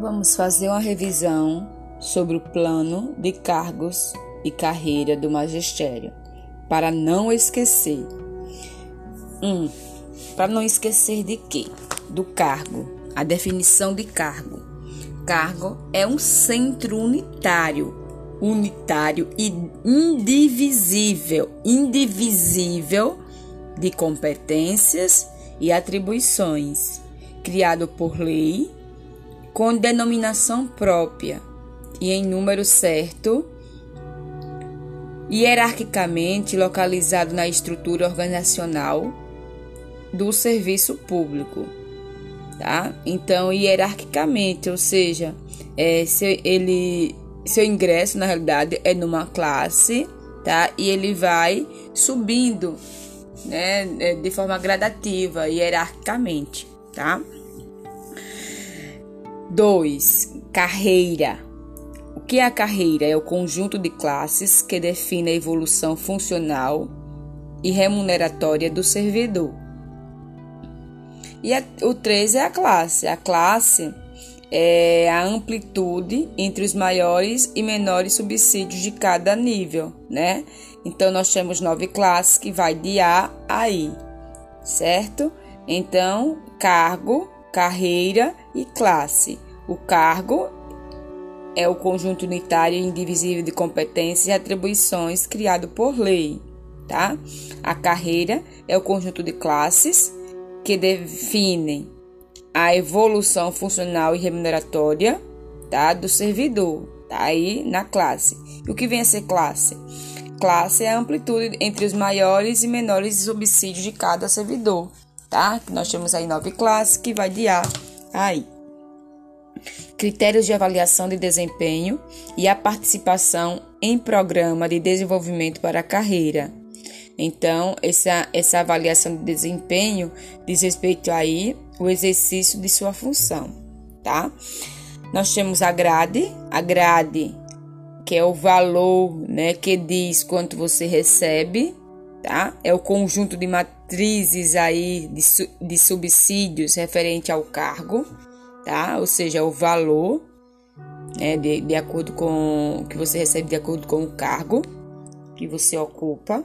Vamos fazer uma revisão sobre o plano de cargos e carreira do magistério, para não esquecer. 1. Um, para não esquecer de quê? Do cargo. A definição de cargo. Cargo é um centro unitário, unitário e indivisível, indivisível de competências e atribuições, criado por lei, com denominação própria e em número certo, hierarquicamente localizado na estrutura organizacional do serviço público, tá? Então, hierarquicamente, ou seja, é, se ele, seu ingresso na realidade é numa classe, tá? E ele vai subindo né, é, de forma gradativa, hierarquicamente, tá? 2. Carreira. O que é a carreira? É o conjunto de classes que define a evolução funcional e remuneratória do servidor. E a, o 3 é a classe. A classe é a amplitude entre os maiores e menores subsídios de cada nível, né? Então nós temos nove classes que vai de A a I, certo? Então, cargo, carreira e classe. O cargo é o conjunto unitário e indivisível de competências e atribuições criado por lei, tá? A carreira é o conjunto de classes que definem a evolução funcional e remuneratória tá, do servidor, tá aí na classe. E o que vem a ser classe? Classe é a amplitude entre os maiores e menores subsídios de cada servidor, tá? Nós temos aí nove classes que vai de A a I. Critérios de avaliação de desempenho e a participação em programa de desenvolvimento para a carreira. Então, essa, essa avaliação de desempenho diz respeito aí o exercício de sua função, tá? Nós temos a grade, a grade que é o valor, né, que diz quanto você recebe, tá? É o conjunto de matrizes aí de, de subsídios referente ao cargo, tá? Ou seja, o valor, né, de, de acordo com que você recebe de acordo com o cargo que você ocupa.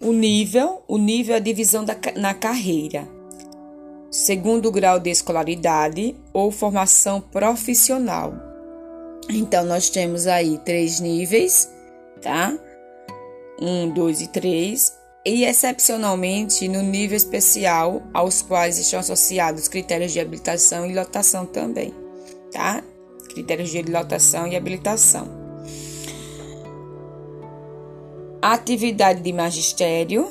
O nível, o nível é a divisão da, na carreira, segundo grau de escolaridade ou formação profissional. Então, nós temos aí três níveis, tá? Um, dois e três, e excepcionalmente no nível especial, aos quais estão associados critérios de habilitação e lotação também, tá? Critérios de lotação e habilitação. atividade de magistério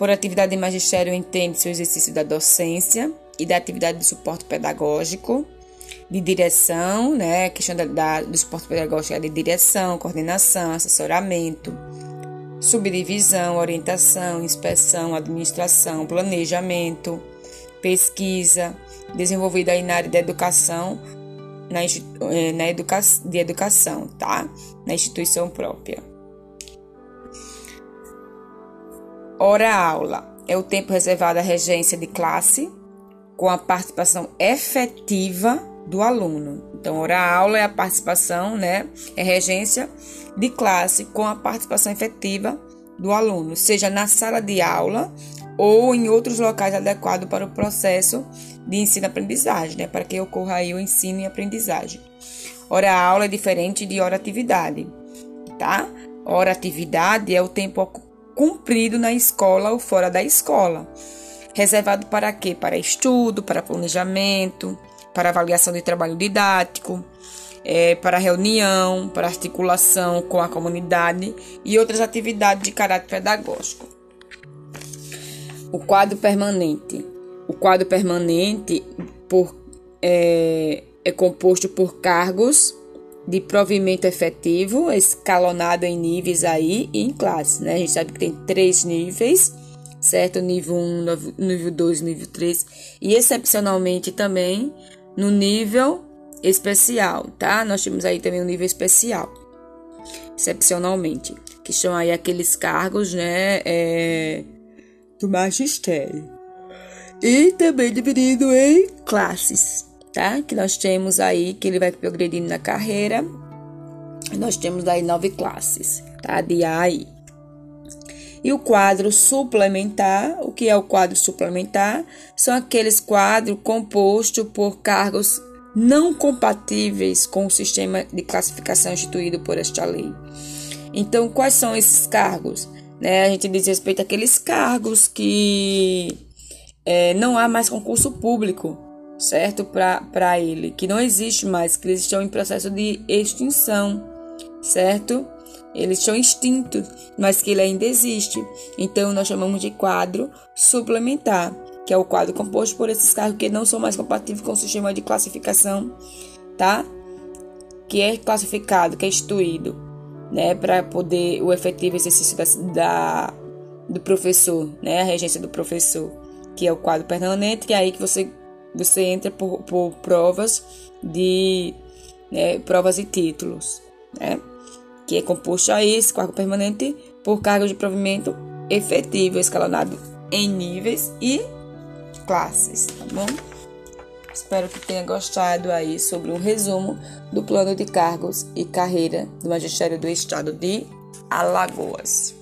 por atividade de magistério, entende-se o exercício da docência e da atividade de suporte pedagógico, de direção, né? questão da, da, do suporte pedagógico é de direção, coordenação, assessoramento, subdivisão, orientação, inspeção, administração, planejamento, pesquisa, desenvolvida aí na área da educação, na, eh, na educa, de educação, tá? Na instituição própria. Hora-aula é o tempo reservado à regência de classe com a participação efetiva do aluno. Então, hora-aula é a participação, né? É regência de classe com a participação efetiva do aluno, seja na sala de aula ou em outros locais adequados para o processo de ensino-aprendizagem, né? Para que ocorra aí o ensino e aprendizagem. Hora-aula é diferente de hora-atividade, tá? Hora-atividade é o tempo cumprido na escola ou fora da escola. Reservado para quê? Para estudo, para planejamento, para avaliação de trabalho didático, é, para reunião, para articulação com a comunidade e outras atividades de caráter pedagógico. O quadro permanente. O quadro permanente por, é, é composto por cargos de provimento efetivo, escalonado em níveis aí e em classes, né? A gente sabe que tem três níveis, certo? Nível 1, nível 2, nível 3 e excepcionalmente também no nível especial, tá? Nós temos aí também o um nível especial, excepcionalmente, que são aí aqueles cargos, né, é, do magistério. E também dividido em classes, tá? Que nós temos aí, que ele vai progredindo na carreira. Nós temos aí nove classes, tá? De A a I. E o quadro suplementar, o que é o quadro suplementar? São aqueles quadros compostos por cargos não compatíveis com o sistema de classificação instituído por esta lei. Então, quais são esses cargos? Né, a gente diz respeito àqueles cargos que é, não há mais concurso público, certo? Para ele, que não existe mais, que eles estão em processo de extinção, certo? Eles estão extintos, mas que ele ainda existe. Então, nós chamamos de quadro suplementar que é o quadro composto por esses cargos que não são mais compatíveis com o sistema de classificação, tá? Que é classificado, que é instituído, né, para poder o efetivo exercício da, da, do professor, né, a regência do professor, que é o quadro permanente, que é aí que você você entra por, por provas de né, provas e títulos, né? Que é composto aí esse quadro permanente por cargo de provimento efetivo escalonado em níveis e classes, tá bom? Espero que tenha gostado aí sobre um resumo do plano de cargos e carreira do Magistério do Estado de Alagoas.